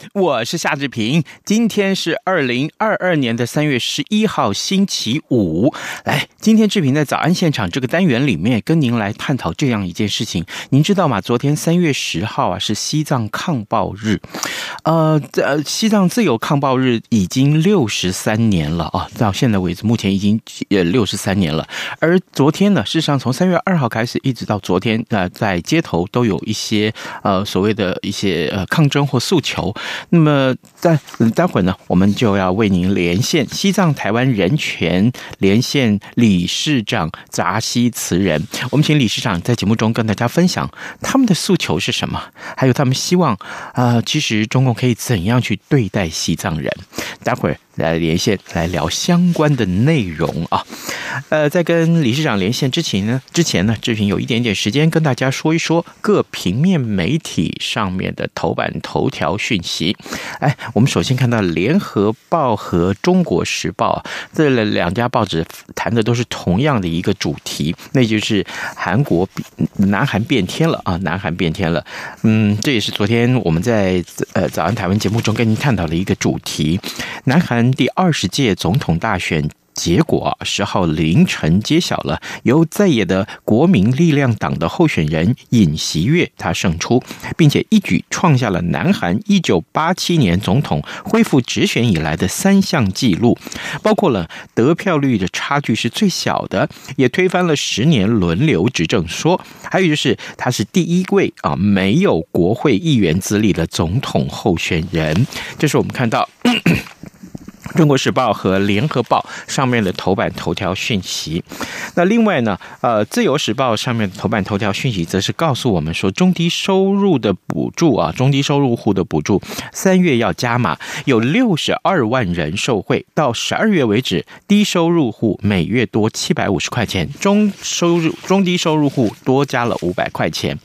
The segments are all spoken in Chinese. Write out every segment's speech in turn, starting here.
我是夏志平。今天是二零二二年的三月十一号，星期五。来，今天志平在早安现场这个单元里面，跟您来探讨这样一件事情。您知道吗？昨天三月十号啊，是西藏抗暴日。呃，呃，西藏自由抗暴日已经六十三年了啊，到现在为止，目前已经呃六十三年了。而昨天呢，事实上从三月二号开始，一直到昨天，呃，在街头都有一些呃所谓的一些呃抗。争或诉求，那么待待会儿呢，我们就要为您连线西藏台湾人权连线理事长扎西慈人。我们请理事长在节目中跟大家分享他们的诉求是什么，还有他们希望啊、其实中共可以怎样去对待西藏人。待会儿。来连线来聊相关的内容啊，呃，在跟理事长连线之前呢，之前呢，志平有一点点时间跟大家说一说各平面媒体上面的头版头条讯息。哎，我们首先看到《联合报》和《中国时报》这两家报纸谈的都是同样的一个主题，那就是韩国南韩变天了啊，南韩变天了。嗯，这也是昨天我们在呃早安台湾节目中跟您探讨的一个主题，南韩。第二十届总统大选结果十号凌晨揭晓了，由在野的国民力量党的候选人尹锡悦他胜出，并且一举创下了南韩一九八七年总统恢复直选以来的三项纪录，包括了得票率的差距是最小的，也推翻了十年轮流执政说，还有就是他是第一位啊没有国会议员资历的总统候选人，这是我们看到。中国时报和联合报上面的头版头条讯息，那另外呢，呃，自由时报上面的头版头条讯息则是告诉我们说，中低收入的补助啊，中低收入户的补助，三月要加码，有六十二万人受惠，到十二月为止，低收入户每月多七百五十块钱，中收入中低收入户多加了五百块钱。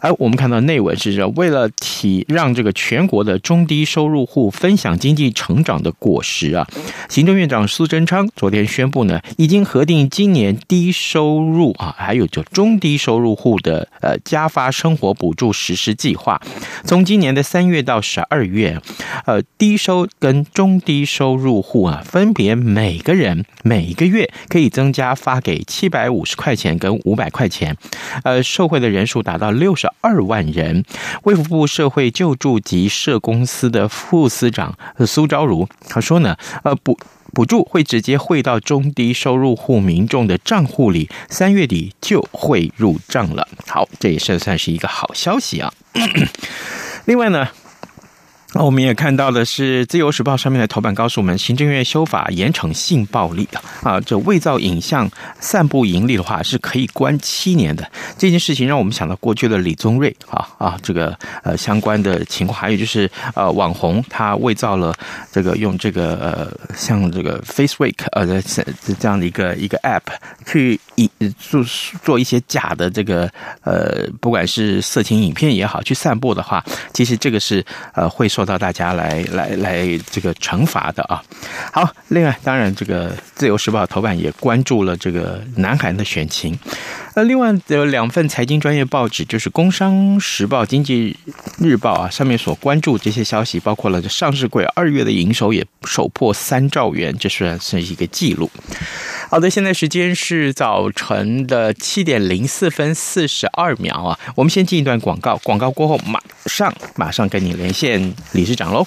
而我们看到内文是说，为了体让这个全国的中低收入户分享经济成长的果实啊，行政院长苏贞昌昨天宣布呢，已经核定今年低收入啊，还有就中低收入户的呃加发生活补助实施计划，从今年的三月到十二月，呃，低收跟中低收入户啊，分别每个人每个月可以增加发给七百五十块钱跟五百块钱，呃，受惠的人数达到六十。二万人，卫福部社会救助及社公司的副司长苏昭如他说呢，呃补补助会直接汇到中低收入户民众的账户里，三月底就会入账了。好，这也是算是一个好消息啊。另外呢。那我们也看到的是，《自由时报》上面的头版告诉我们，行政院修法严惩性暴力的啊，这伪造影像、散布盈利的话是可以关七年的。这件事情让我们想到过去的李宗瑞啊啊，这个呃相关的情况，还有就是呃网红他伪造了这个用这个呃像这个 FaceWake 呃这这样的一个一个 App 去以做做一些假的这个呃不管是色情影片也好，去散布的话，其实这个是呃会。受到到大家来来来这个惩罚的啊，好，另外当然这个自由时报头版也关注了这个南韩的选情，另外有两份财经专业报纸，就是工商时报、经济日报啊，上面所关注这些消息，包括了上市柜二月的营收也首破三兆元，这算是一个记录。好的，现在时间是早晨的七点零四分四十二秒啊，我们先进一段广告，广告过后马上马上跟你连线理事长喽。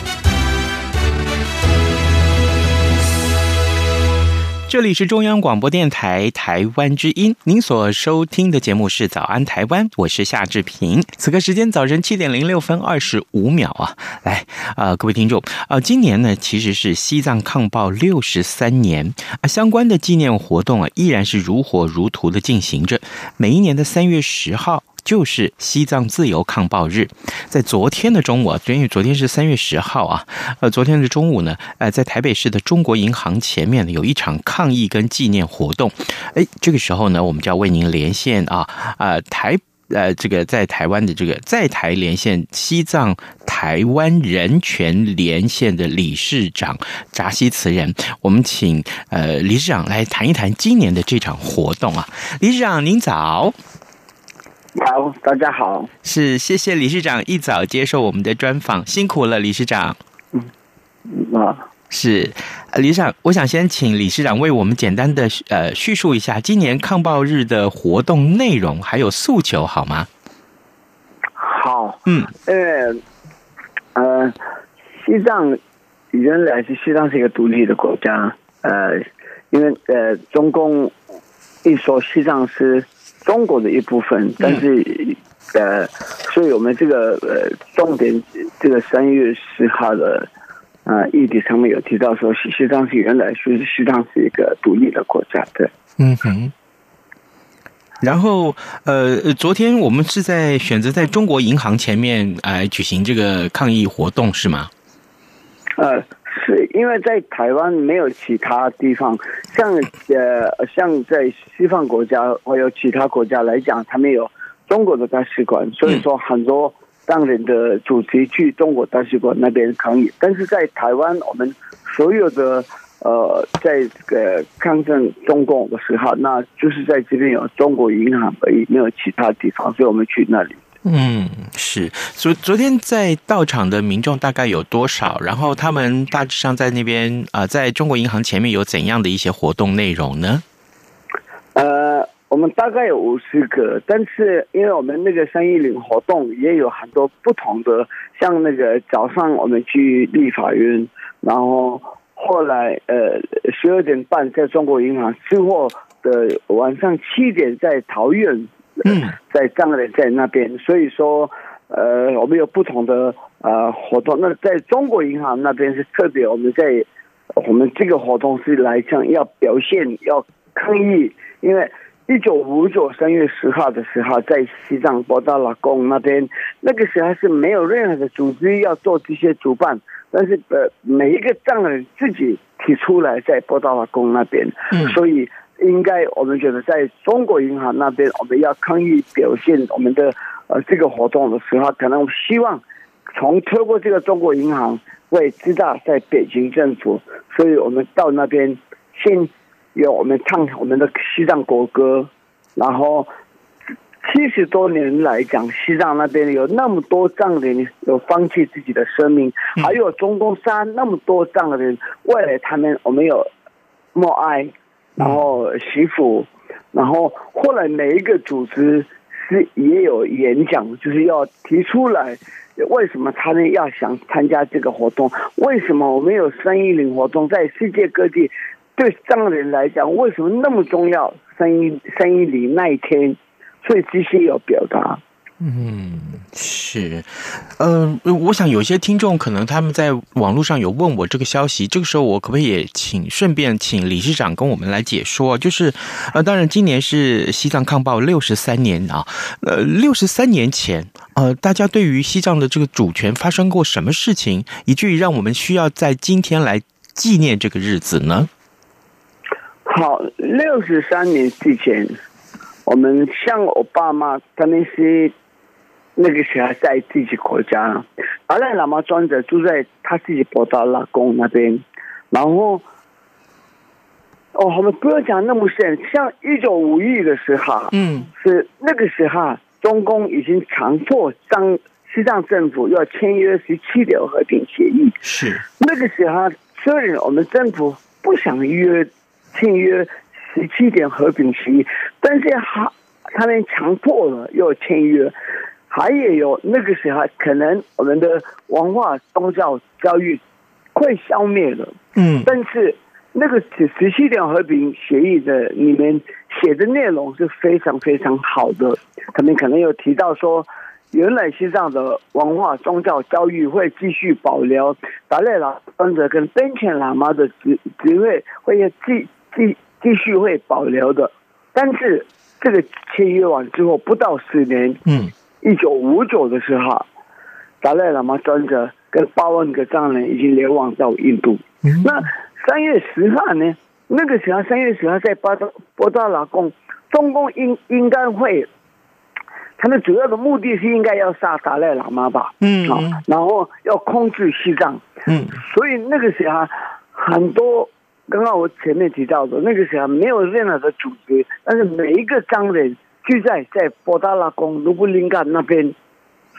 这里是中央广播电台台湾之音，您所收听的节目是《早安台湾》，我是夏志平。此刻时间早晨七点零六分二十五秒啊，来啊、呃，各位听众啊、呃，今年呢其实是西藏抗暴六十三年啊，相关的纪念活动啊依然是如火如荼的进行着，每一年的三月十号。就是西藏自由抗暴日，在昨天的中午啊，因为昨天是三月十号啊，呃，昨天的中午呢，呃，在台北市的中国银行前面呢，有一场抗议跟纪念活动。哎，这个时候呢，我们就要为您连线啊，啊，台呃，这个在台湾的这个在台连线西藏台湾人权连线的理事长扎西慈人，我们请呃理事长来谈一谈今年的这场活动啊，理事长您早。好，大家好。是，谢谢理事长一早接受我们的专访，辛苦了，理事长。嗯，啊，是，理事长，我想先请理事长为我们简单的呃叙述一下今年抗暴日的活动内容还有诉求，好吗？好，嗯，呃，呃，西藏原来是西藏是一个独立的国家，呃，因为呃，中共一说西藏是。中国的一部分，但是，呃，所以我们这个呃重点，这个三月十号的啊议题上面有提到说，西藏是原来是西藏是一个独立的国家，对，嗯哼。然后，呃，昨天我们是在选择在中国银行前面来举行这个抗议活动，是吗？呃。是因为在台湾没有其他地方，像呃像在西方国家或有其他国家来讲，他们有中国的大使馆，所以说很多当人的主题去中国大使馆那边抗议。但是在台湾，我们所有的呃在这个抗争中共的时候，那就是在这边有中国银行而已，没有其他地方，所以我们去那里。嗯，是昨昨天在到场的民众大概有多少？然后他们大致上在那边啊、在中国银行前面有怎样的一些活动内容呢？呃，我们大概有五十个，但是因为我们那个三一零活动也有很多不同的，像那个早上我们去立法院，然后后来呃十二点半在中国银行之后的晚上七点在桃园。嗯，在藏人在那边，所以说，呃，我们有不同的呃活动。那在中国银行那边是特别，我们在我们这个活动是来讲要表现要抗议，因为一九五九三月十号的时候，在西藏布达拉宫那边，那个时候是没有任何的组织要做这些主办，但是呃每一个藏人自己提出来在布达拉宫那边，嗯，所以。应该，我们觉得在中国银行那边，我们要抗议表现我们的呃这个活动的时候，可能希望从透过这个中国银行会知道在北京政府，所以我们到那边先有我们唱我们的西藏国歌，然后七十多年来讲，西藏那边有那么多藏人有放弃自己的生命，还有中东山那么多藏人，为了他们，我们有默哀。然后媳妇，然后后来每一个组织是也有演讲，就是要提出来为什么他们要想参加这个活动，为什么我们有三一零活动，在世界各地对藏人来讲为什么那么重要？三一三一零那一天，所以这些有表达。嗯，是，嗯、呃，我想有些听众可能他们在网络上有问我这个消息，这个时候我可不可以也请顺便请理事长跟我们来解说？就是，呃，当然今年是西藏抗暴六十三年啊，呃，六十三年前，呃，大家对于西藏的这个主权发生过什么事情，以至于让我们需要在今天来纪念这个日子呢？好，六十三年之前，我们像我爸妈他们是。那个时候在自己国家，达赖喇嘛尊者住在他自己布达拉宫那边，然后，哦，我们不要讲那么深，像一九五一的时候，嗯，是那个时候，中共已经强迫藏西藏政府要签约十七条和平协议，是。那个时候，虽然我们政府不想约签约十七点和平协议，但是他他们强迫了要签约。还也有那个时候，可能我们的文化宗教教育快消灭了。嗯，但是那个十七点和平协议的里面写的内容是非常非常好的。他们可能有提到说，原来西藏的文化宗教教育会继续保留，达赖喇嘛跟敦谦喇嘛的职职位会继继继续会保留的。但是这个签约完之后不到十年，嗯。一九五九的时候，达赖喇嘛尊者跟八万个藏人已经流亡到印度。嗯、那三月十号呢？那个时候三月十号在巴达博达拉宫，中共应应该会，他们主要的目的是应该要杀达赖喇嘛吧？嗯，好，然后要控制西藏。嗯，所以那个时候很多，刚刚我前面提到的，那个时候没有任何的组织，但是每一个藏人。聚在在布达拉宫卢布林干那边，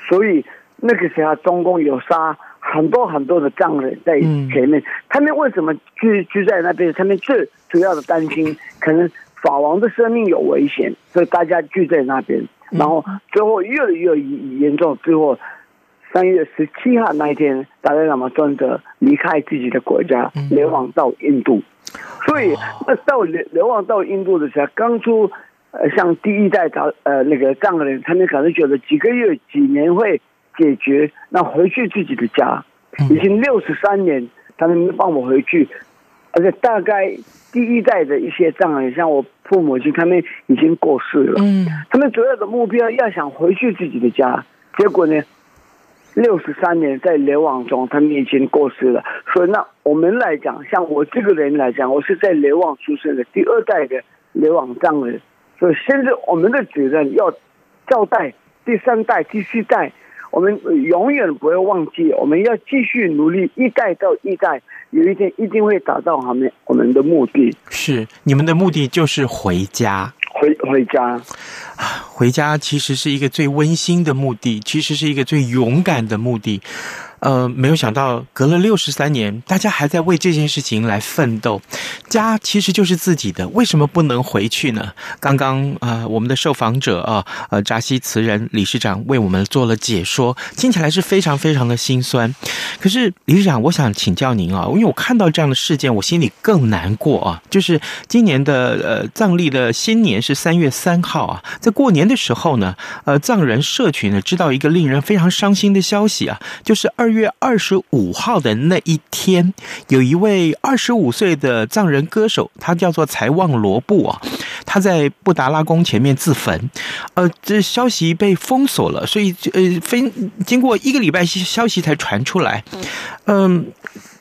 所以那个时候中共有杀很多很多的藏人在前面。他们为什么聚聚在那边？他们最主要的担心可能法王的生命有危险，所以大家聚在那边。然后最后越来越严重，最后三月十七号那一天，达赖喇嘛尊者离开自己的国家，流亡到印度。所以那到流流亡到印度的时候，刚出。呃，像第一代藏呃那个藏人，他们可能觉得几个月、几年会解决，那回去自己的家，已经六十三年，他们没帮我回去，而且大概第一代的一些藏人，像我父母亲，他们已经过世了。嗯，他们主要的目标要想回去自己的家，结果呢，六十三年在流亡中，他们已经过世了。所以那我们来讲，像我这个人来讲，我是在流亡出生的第二代的流亡藏人。所以现在我们的责任要交代第三代、第四代，我们永远不会忘记，我们要继续努力，一代到一代，有一天一定会达到我们我们的目的。是你们的目的就是回家，回回家，回家其实是一个最温馨的目的，其实是一个最勇敢的目的。呃，没有想到隔了六十三年，大家还在为这件事情来奋斗。家其实就是自己的，为什么不能回去呢？刚刚啊、我们的受访者啊，呃，扎西慈仁理事长为我们做了解说，听起来是非常非常的心酸。可是理事长，我想请教您啊，因为我看到这样的事件，我心里更难过啊。就是今年的呃藏历的新年是三月三号啊，在过年的时候呢，呃，藏人社群呢知道一个令人非常伤心的消息啊，就是二。月二十五号的那一天，有一位二十五岁的藏人歌手，他叫做财旺罗布啊，他在布达拉宫前面自焚，呃，这消息被封锁了，所以呃，非经过一个礼拜消息才传出来，嗯，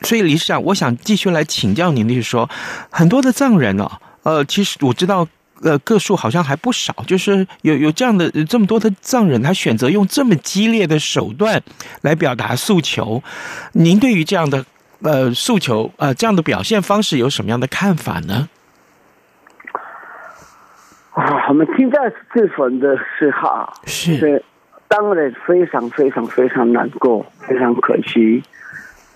所以理事长，我想继续来请教您的是说，很多的藏人啊，呃，其实我知道。呃，个数好像还不少，就是有有这样的这么多的藏人，他选择用这么激烈的手段来表达诉求。您对于这样的呃诉求呃这样的表现方式有什么样的看法呢？啊，我们听到自焚的时候，是当然非常非常非常难过，非常可惜。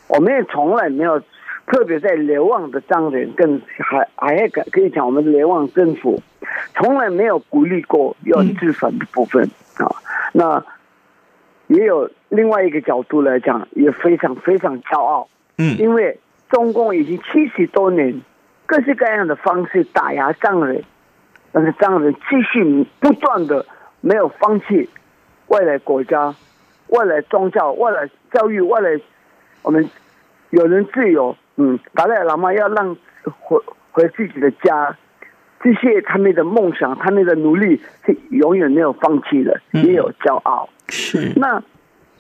我们也从来没有。特别在流亡的藏人，更还还可可以讲，我们的流亡政府从来没有鼓励过要自焚的部分啊、嗯。那也有另外一个角度来讲，也非常非常骄傲。嗯，因为中共已经七十多年各式各样的方式打压藏人，但是藏人继续不断的没有放弃外来国家、外来宗教、外来教育、外来我们有人自由，嗯，达赖喇嘛要让回回自己的家，这些他们的梦想、他们的努力是永远没有放弃的，也有骄傲。是。那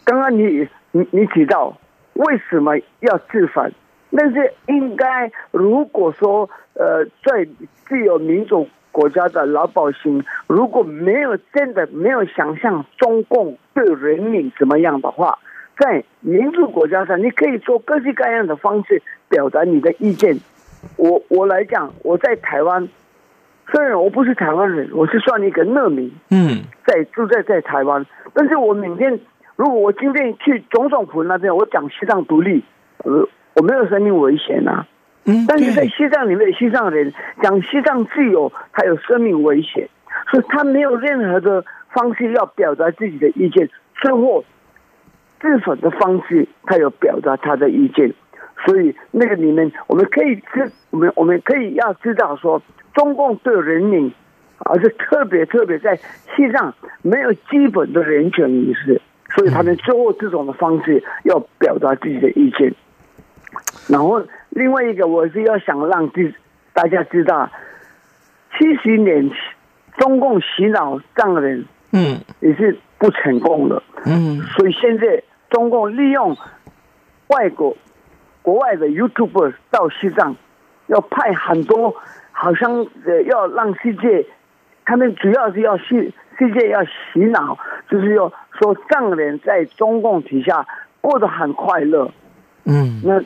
刚刚你你你提到为什么要自反？那是应该如果说呃，在自由民主。国家的老百姓如果没有真的没有想象中共对人民怎么样的话，在民主国家上，你可以做各式各样的方式表达你的意见。我我来讲，我在台湾，虽然我不是台湾人，我是算一个难民，嗯，在住在在台湾，但是我每天如果我今天去总统府那边，我讲西藏独立，呃，我没有生命危险啊。但是在西藏里面，西藏人讲西藏自由，他有生命危险，所以他没有任何的方式要表达自己的意见。最后，自焚的方式，他有表达他的意见。所以那个里面，我们可以知，我们我们可以要知道说，中共对人民，而是特别特别在西藏没有基本的人权意识，所以他们最后这种的方式要表达自己的意见，然后。另外一个，我是要想让大家知道，七十年中共洗脑藏人，嗯，也是不成功的，嗯，所以现在中共利用外国国外的 YouTuber 到西藏，要派很多，好像呃要让世界，他们主要是要世世界要洗脑，就是要说藏人在中共底下过得很快乐，嗯，那。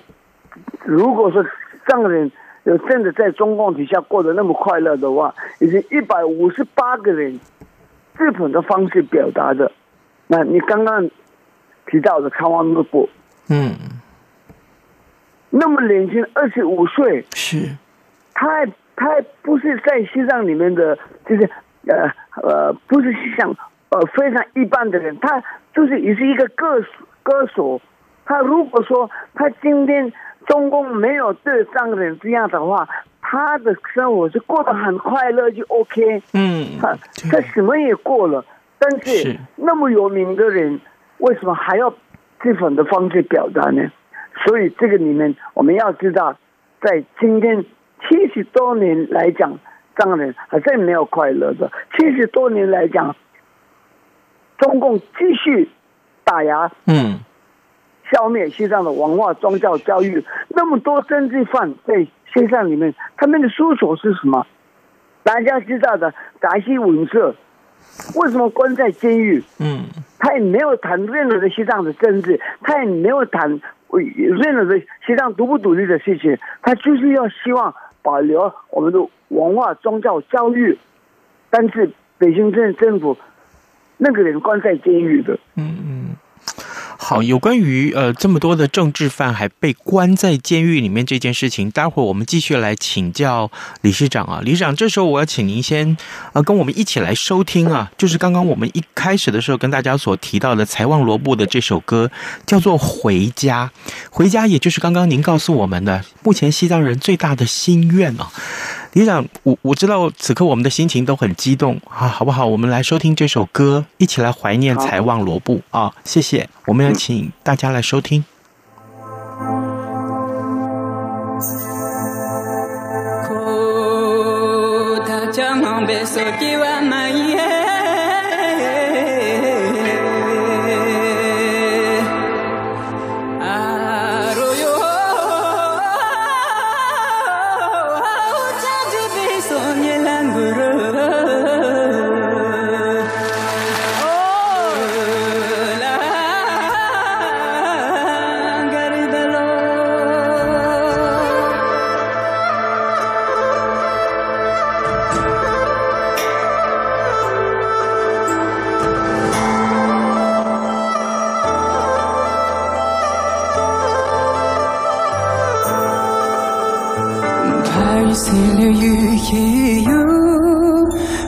如果说藏人有真的在中共底下过得那么快乐的话，已经一百五十八个人自焚的方式表达的。那你刚刚提到的康旺诺布，嗯，那么年轻，二十五岁，是，他还他还不是在西藏里面的，就是呃呃，不是像呃非常一般的人，他就是也是一个歌歌手。他如果说他今天。中共没有对藏人这样的话，他的生活是过得很快乐，就 OK。嗯，他他什么也过了，但是那么有名的人，为什么还要这种的方式表达呢？所以这个里面我们要知道，在今天七十多年来讲，藏人还是没有快乐的。七十多年来讲，中共继续打压。嗯。消灭西藏的文化、宗教、教育，那么多政治犯在西藏里面，他们的诉求是什么？大家知道的，达西文社为什么关在监狱？嗯，他也没有谈任何的西藏的政治，他也没有谈任何的西藏独不独立的事情，他就是要希望保留我们的文化、宗教、教育，但是北京政政府那个人关在监狱的，嗯嗯。好，有关于呃这么多的政治犯还被关在监狱里面这件事情，待会儿我们继续来请教理事长啊，理事长，这时候我要请您先呃跟我们一起来收听啊，就是刚刚我们一开始的时候跟大家所提到的财旺罗布的这首歌，叫做《回家》，回家也就是刚刚您告诉我们的，目前西藏人最大的心愿啊。李长，我我知道此刻我们的心情都很激动，啊，好不好？我们来收听这首歌，一起来怀念财旺罗布啊。谢谢，我们要请大家来收听。bosile yuke yo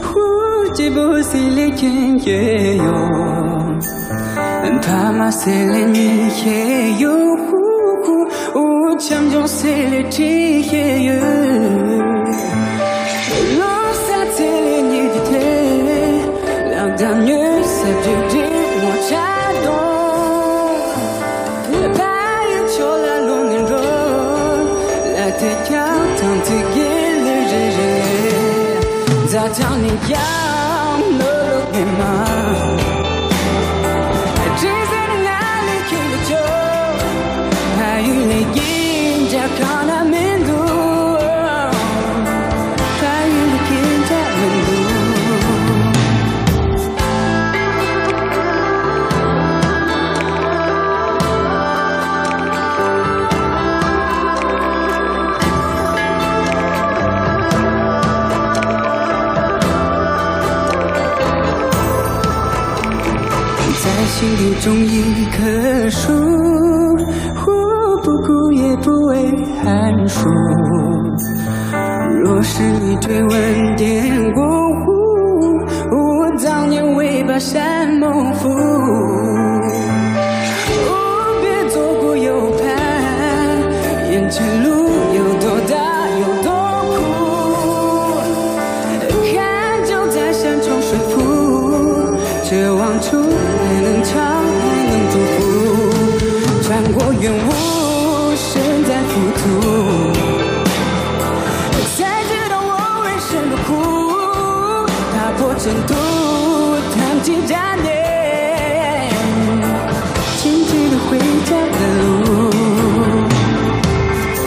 Huji bosile kenke yo Tama sile nike yo Huku ucham jo sile tike yo Love sa tele nivite Lagdam yo 日夜，在等你要落种一棵树，我不哭也不畏寒暑。若是你追问点深度弹起假面，请记得回家的路，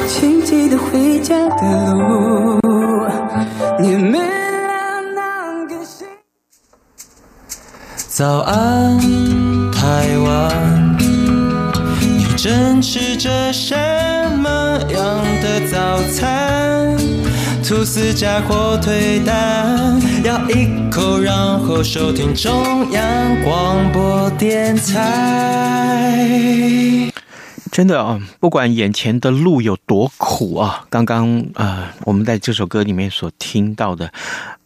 请记得回家的路。你没了那个心。早安，台湾，你正吃着什么样的早餐？吐司加火腿蛋，咬一口，然后收听中央广播电台。真的啊，不管眼前的路有多苦啊，刚刚啊、呃，我们在这首歌里面所听到的，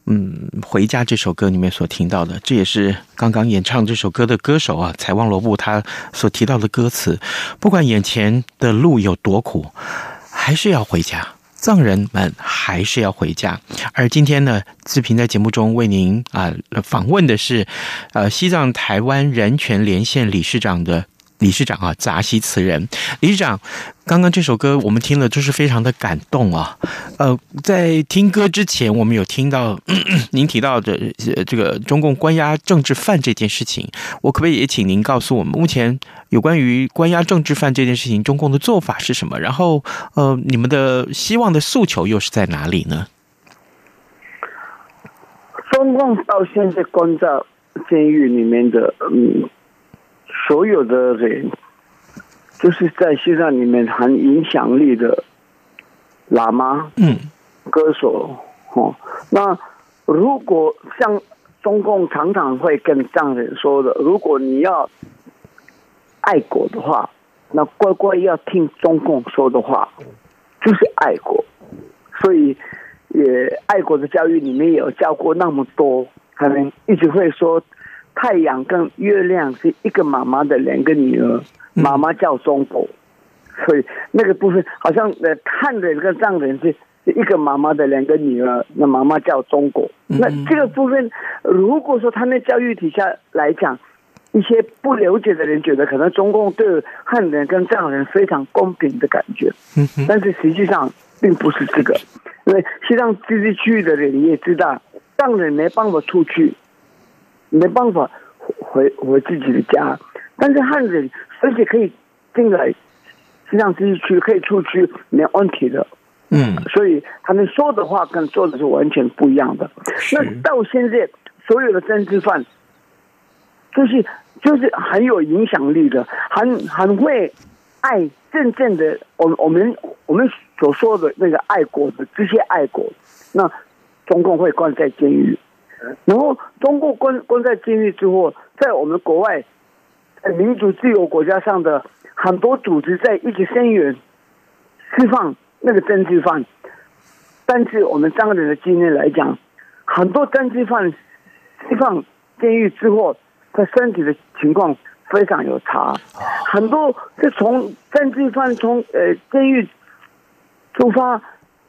嗯，回家这首歌里面所听到的，这也是刚刚演唱这首歌的歌手啊，采望罗布他所提到的歌词。不管眼前的路有多苦，还是要回家。藏人们还是要回家，而今天呢，志平在节目中为您啊访问的是，呃，西藏台湾人权连线理事长的。理事长啊，扎西词人理事长，刚刚这首歌我们听了，就是非常的感动啊。呃，在听歌之前，我们有听到 您提到的这个中共关押政治犯这件事情，我可不可以也请您告诉我们，目前有关于关押政治犯这件事情，中共的做法是什么？然后，呃，你们的希望的诉求又是在哪里呢？中共到现在关在监狱里面的，嗯。所有的人，就是在西藏里面很影响力的喇嘛、嗯，歌手，哦，那如果像中共常常会跟藏人说的，如果你要爱国的话，那乖乖要听中共说的话，就是爱国。所以，也爱国的教育里面有教过那么多，他们一直会说。太阳跟月亮是一个妈妈的两个女儿，妈妈叫中国，所以那个部分好像呃，汉人跟藏人是是一个妈妈的两个女儿，那妈妈叫中国。那这个部分，如果说他那教育体下来讲，一些不了解的人觉得可能中共对汉人跟藏人非常公平的感觉，但是实际上并不是这个，因为西藏自治区的人你也知道，藏人没办法出去。没办法回回自己的家，但是汉人而且可以进来，西藏自治区可以出去没问题的。嗯，所以他们说的话跟做的是完全不一样的。那到现在，所有的政治犯，就是就是很有影响力的，很很会爱真正的我我们我们所说的那个爱国的这些爱国，那中共会关在监狱。然后，中共关关在监狱之后，在我们国外，在民主自由国家上的很多组织在一起声援释放那个政治犯，但是我们藏人的经验来讲，很多政治犯释放监狱之后，他身体的情况非常有差，很多是从政治犯从呃监狱出发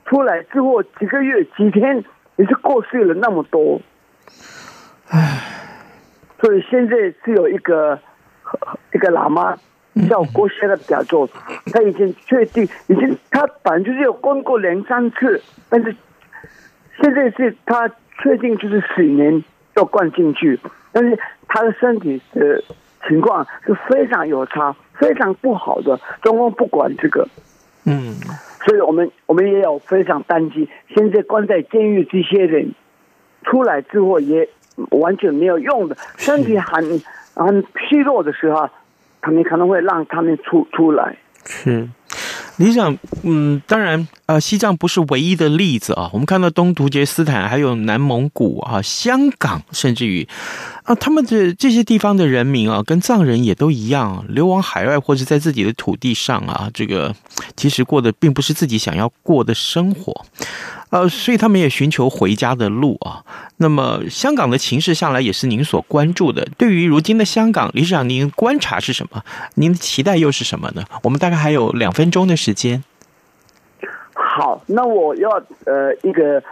出来之后几个月几天也是过世了那么多。唉，所以现在是有一个一个喇嘛叫郭先的表作，他已经确定，已经他反正就是有关过两三次，但是现在是他确定就是死年要灌进去，但是他的身体的情况是非常有差，非常不好的，中共不管这个，嗯，所以我们我们也有非常担心，现在关在监狱这些人出来之后也完全没有用的，身体很很虚弱的时候。他们可能会让他们出出来。是，理想，嗯，当然，呃，西藏不是唯一的例子啊。我们看到东突厥斯坦，还有南蒙古啊，香港，甚至于啊，他们的这些地方的人民啊，跟藏人也都一样，流亡海外或者在自己的土地上啊，这个其实过的并不是自己想要过的生活。呃，所以他们也寻求回家的路啊。那么，香港的情势向来也是您所关注的。对于如今的香港，理事长，您观察是什么？您的期待又是什么呢？我们大概还有两分钟的时间。好，那我要呃一个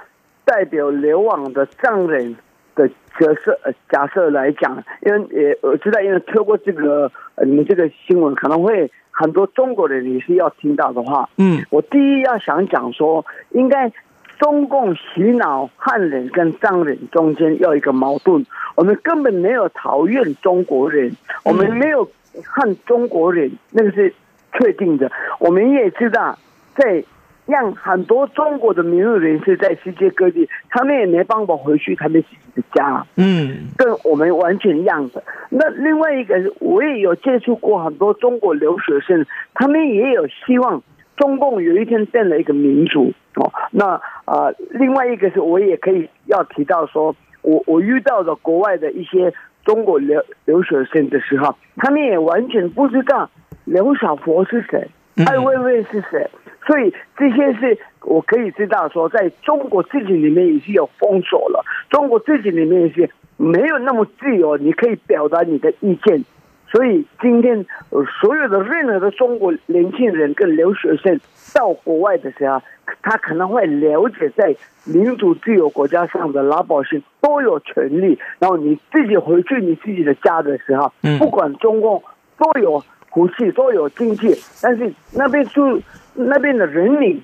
代表流亡的藏人的角色呃假设来讲，因为也我知道，因为透过这个呃你们这个新闻可能会。很多中国人也是要听到的话，嗯，我第一要想讲说，应该中共洗脑汉人跟藏人中间要一个矛盾，我们根本没有讨厌中国人，我们没有恨中国人，那个是确定的。我们也知道，在。让很多中国的民运人士在世界各地，他们也没办法回去他们自己的家，嗯，跟我们完全一样的。那另外一个，我也有接触过很多中国留学生，他们也有希望中共有一天变了一个民主哦。那啊、呃，另外一个是我也可以要提到说，我我遇到的国外的一些中国留留学生的时候，他们也完全不知道刘晓佛是谁，艾薇薇是谁。所以这些是我可以知道说，在中国自己里面也是有封锁了，中国自己里面也是没有那么自由，你可以表达你的意见。所以今天所有的任何的中国年轻人跟留学生到国外的时候，他可能会了解在民主自由国家上的老百姓都有权利，然后你自己回去你自己的家的时候，不管中共都有武器都有经济，但是那边就。那边的人民、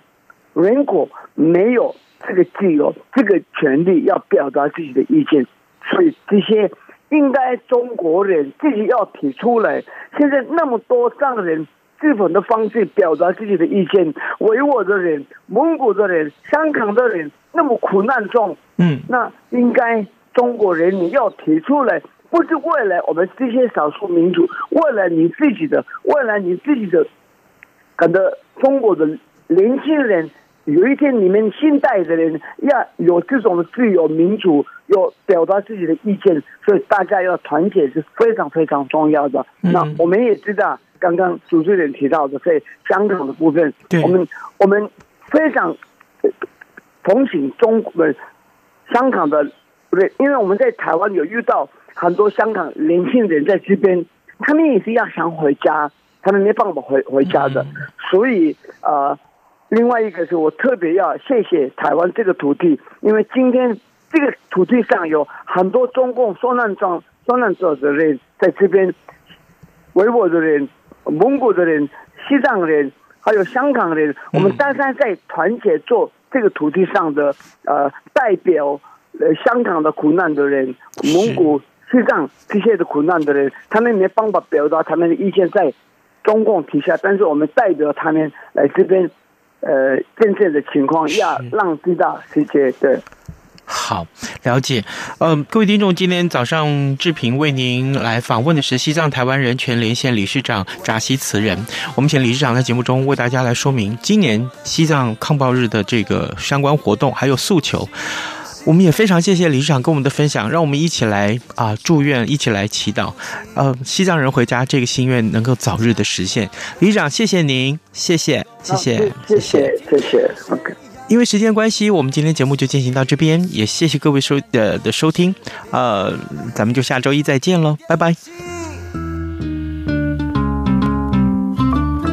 人口没有这个自由、这个权利要表达自己的意见，所以这些应该中国人自己要提出来。现在那么多藏人日本的方式表达自己的意见，维吾尔的人、蒙古的人、香港的人那么苦难中，嗯，那应该中国人你要提出来，不是为了我们这些少数民族，为了你自己的，为了你自己的。感到中国的年轻人有一天，你们新代的人要有这种的自由民主，要表达自己的意见，所以大家要团结是非常非常重要的。嗯、那我们也知道，刚刚主持人提到的在香港的部分，我们我们非常同情中国香港的，不对，因为我们在台湾有遇到很多香港年轻人在这边，他们也是要想回家。他们没办法回回家的，所以啊、呃，另外一个是我特别要谢谢台湾这个土地，因为今天这个土地上有很多中共受难状受难者的人在这边，维吾尔的人、蒙古的人、西藏人，还有香港人，我们单单在团结做这个土地上的呃代表，呃香港的苦难的人、蒙古、西藏这些的苦难的人，他们没办法表达他们的意见在。中共旗下，但是我们代表他们来这边，呃，真正的情况要让知道世界的。好，了解。呃，各位听众，今天早上志平为您来访问的是西藏台湾人权连线理事长扎西慈人。我们请理事长在节目中为大家来说明今年西藏抗暴日的这个相关活动还有诉求。我们也非常谢谢理事长跟我们的分享，让我们一起来啊、呃、祝愿，一起来祈祷，呃，西藏人回家这个心愿能够早日的实现。理事长，谢谢您，谢谢，谢谢，谢谢，谢谢。OK。因为时间关系，我们今天节目就进行到这边，也谢谢各位收的的收听，呃，咱们就下周一再见喽，拜拜。